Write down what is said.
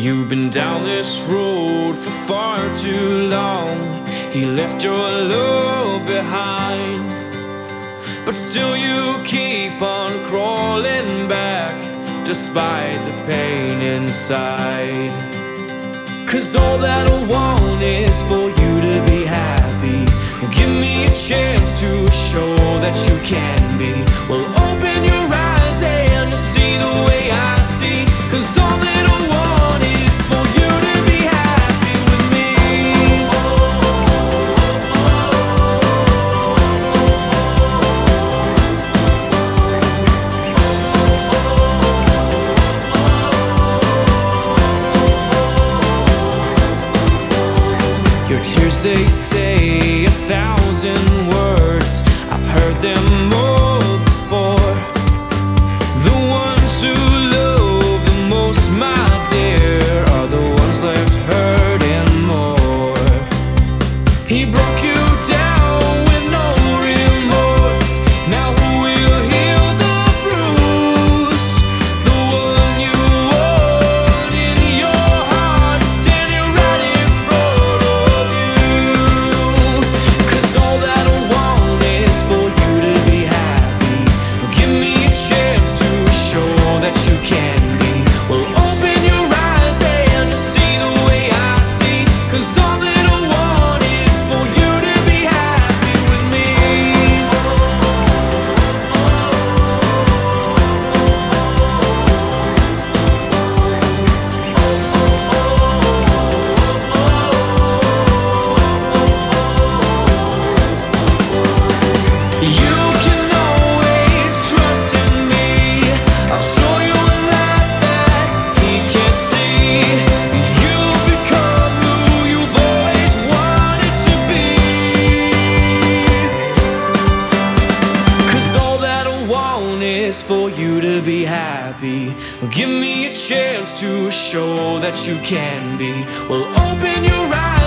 You've been down this road for far too long. He left your love behind. But still, you keep on crawling back despite the pain inside. Cause all that I want is for you to be happy. Give me a chance to show that you can be. Well, They say a thousand words. For you to be happy. Give me a chance to show that you can be. Well, open your eyes.